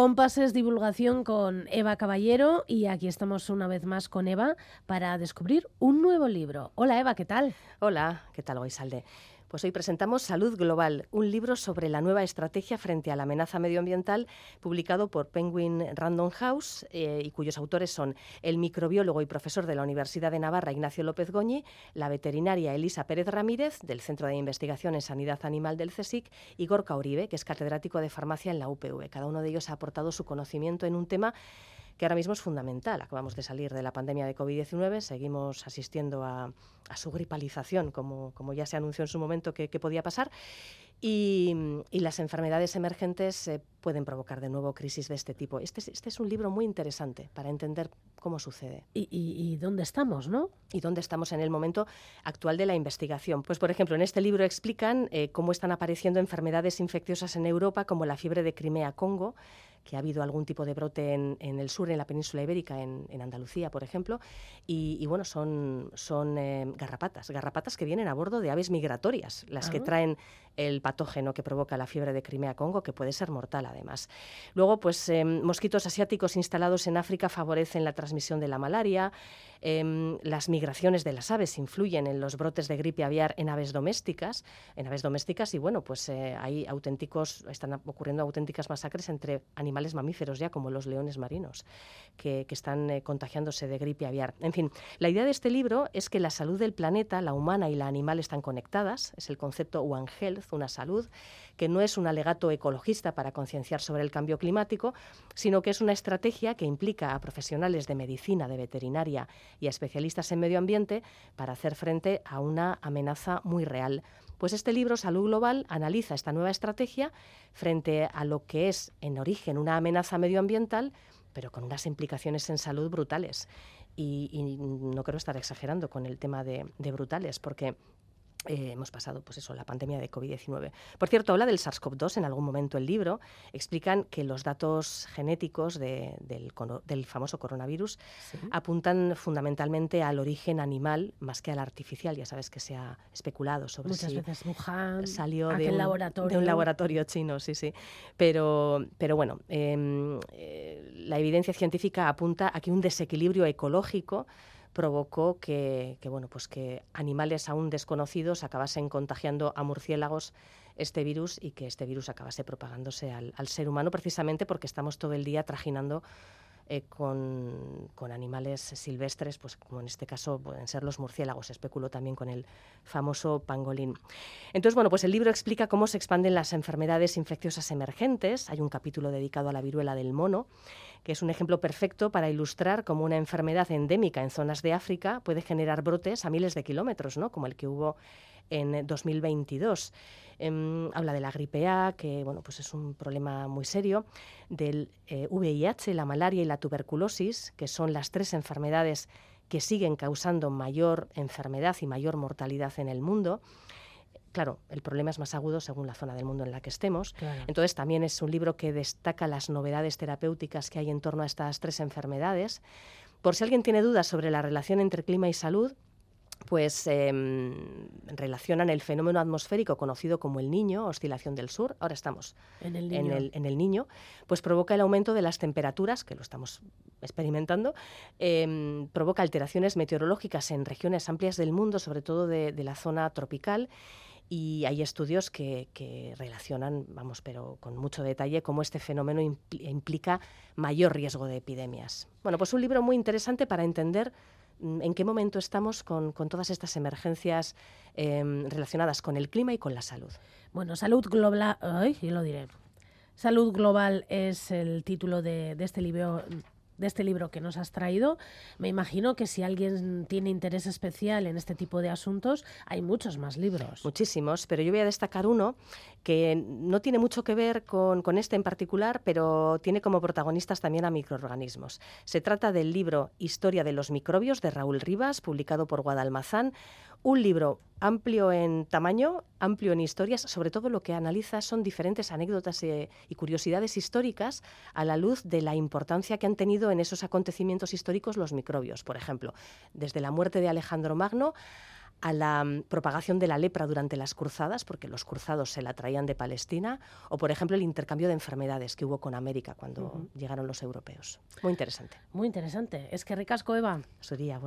Pompas es divulgación con Eva Caballero y aquí estamos una vez más con Eva para descubrir un nuevo libro. Hola Eva, ¿qué tal? Hola, ¿qué tal, Salde? Pues hoy presentamos Salud Global, un libro sobre la nueva estrategia frente a la amenaza medioambiental, publicado por Penguin Random House eh, y cuyos autores son el microbiólogo y profesor de la Universidad de Navarra, Ignacio López Goñi, la veterinaria Elisa Pérez Ramírez, del Centro de Investigación en Sanidad Animal del CSIC, y Gorka Uribe, que es catedrático de farmacia en la UPV. Cada uno de ellos ha aportado su conocimiento en un tema que ahora mismo es fundamental. Acabamos de salir de la pandemia de COVID-19, seguimos asistiendo a, su gripalización, como, como, ya se anunció en su momento que, podía pasar, y, las enfermedades emergentes eh, pueden provocar de nuevo crisis de este tipo. Este, este, es un libro muy interesante para entender cómo sucede. ¿Y, dónde estamos, no? Y dónde estamos en el momento actual de la investigación. Pues, por ejemplo, en este libro explican eh, cómo están apareciendo enfermedades infecciosas en Europa, como la fiebre de Crimea-Congo, que ha habido algún tipo de brote en, el sur, en la península ibérica, en, Andalucía, por ejemplo, y, bueno, son, son eh, garrapatas, garrapatas que vienen a bordo de aves migratorias, las que ah. traen el patógeno que provoca la fiebre de Crimea-Congo, que puede ser mortal además. Luego, pues em, mosquitos asiáticos instalados en África favorecen la transmisión de la malaria, em, las migraciones de las aves influyen en los brotes de gripe aviar en aves domésticas, en aves domésticas y bueno, pues eh, hay auténticos, están ocurriendo auténticas masacres entre animales mamíferos ya, como los leones marinos, que, están eh, contagiándose de gripe aviar. En fin, la idea de este libro es que la salud del planeta, la humana y la animal están conectadas, es el concepto One Health, una salud, que no es un alegato ecologista para concienciar sobre el cambio climático, sino que es una estrategia que implica a profesionales de medicina, de veterinaria y a especialistas en medio ambiente para hacer frente a una amenaza muy real. Pues este libro, Salud Global, analiza esta nueva estrategia frente a lo que es en origen una amenaza medioambiental, pero con unas implicaciones en salud brutales. Y, no quiero estar exagerando con el tema de brutales, porque eh, hemos pasado, pues eso, la pandemia de COVID-19. Por cierto, habla del SARS-CoV-2 en algún momento el libro. Explican que los datos genéticos del, famoso coronavirus apuntan fundamentalmente al origen animal más que al artificial. Ya sabes que se ha especulado sobre Muchas veces Wuhan salió de un, laboratorio. de un, laboratorio. chino, sí, sí. Pero, pero bueno, em, eh, la evidencia científica apunta a que un desequilibrio ecológico provocó que, bueno, pues que animales aún desconocidos acabasen contagiando a murciélagos este virus y que este virus acabase propagándose al, ser humano precisamente porque estamos todo el día trajinando eh, con, animales silvestres, pues como en este caso pueden ser los murciélagos, especuló también con el famoso pangolín. Entonces, bueno, pues el libro explica cómo se expanden las enfermedades infecciosas emergentes. Hay un capítulo dedicado a la viruela del mono, que es un ejemplo perfecto para ilustrar cómo una enfermedad endémica en zonas de África puede generar brotes a miles de kilómetros, ¿no? como el que hubo en 2022. Em, habla de la gripe A, que bueno, pues es un problema muy serio, del VIH, eh, la malaria y la tuberculosis, que son las tres enfermedades que siguen causando mayor enfermedad y mayor mortalidad en el mundo. Claro, el problema es más agudo según la zona del mundo en la que estemos. Entonces, también es un libro que destaca las novedades terapéuticas que hay en torno a estas tres enfermedades. Por si alguien tiene dudas sobre la relación entre clima y salud, pues em, relacionan el fenómeno atmosférico conocido como el niño, oscilación del sur, ahora estamos en el niño, pues provoca el aumento de las temperaturas, que lo estamos experimentando, em, provoca alteraciones meteorológicas en regiones amplias del mundo, sobre todo de, la zona tropical, y hay estudios que, relacionan, vamos, pero con mucho detalle, cómo este fenómeno implica mayor riesgo de epidemias. Bueno, pues un libro muy interesante para entender Mm, en qué momento estamos con, todas estas emergencias em, relacionadas con el clima y con la salud. Bueno, salud global, ay, yo lo diré. Salud global es el título de, de este libro de este libro que nos has traído. Me imagino que si alguien tiene interés especial en este tipo de asuntos, hay muchos más libros. Muchísimos, pero yo voy a destacar uno que no tiene mucho que ver con, este en particular, pero tiene como protagonistas también a microorganismos. Se trata del libro Historia de los microbios de Raúl Rivas, publicado por Guadalmazán, Un libro amplio en tamaño, amplio en historias, sobre todo lo que analiza son diferentes anécdotas eh, y curiosidades históricas a la luz de la importancia que han tenido en esos acontecimientos históricos los microbios, por ejemplo, desde la muerte de Alejandro Magno a la mm, propagación de la lepra durante las cruzadas, porque los cruzados se la traían de Palestina, o por ejemplo el intercambio de enfermedades que hubo con América cuando llegaron los europeos. Muy interesante. Muy interesante. Es que ricasco, Eva. Sería,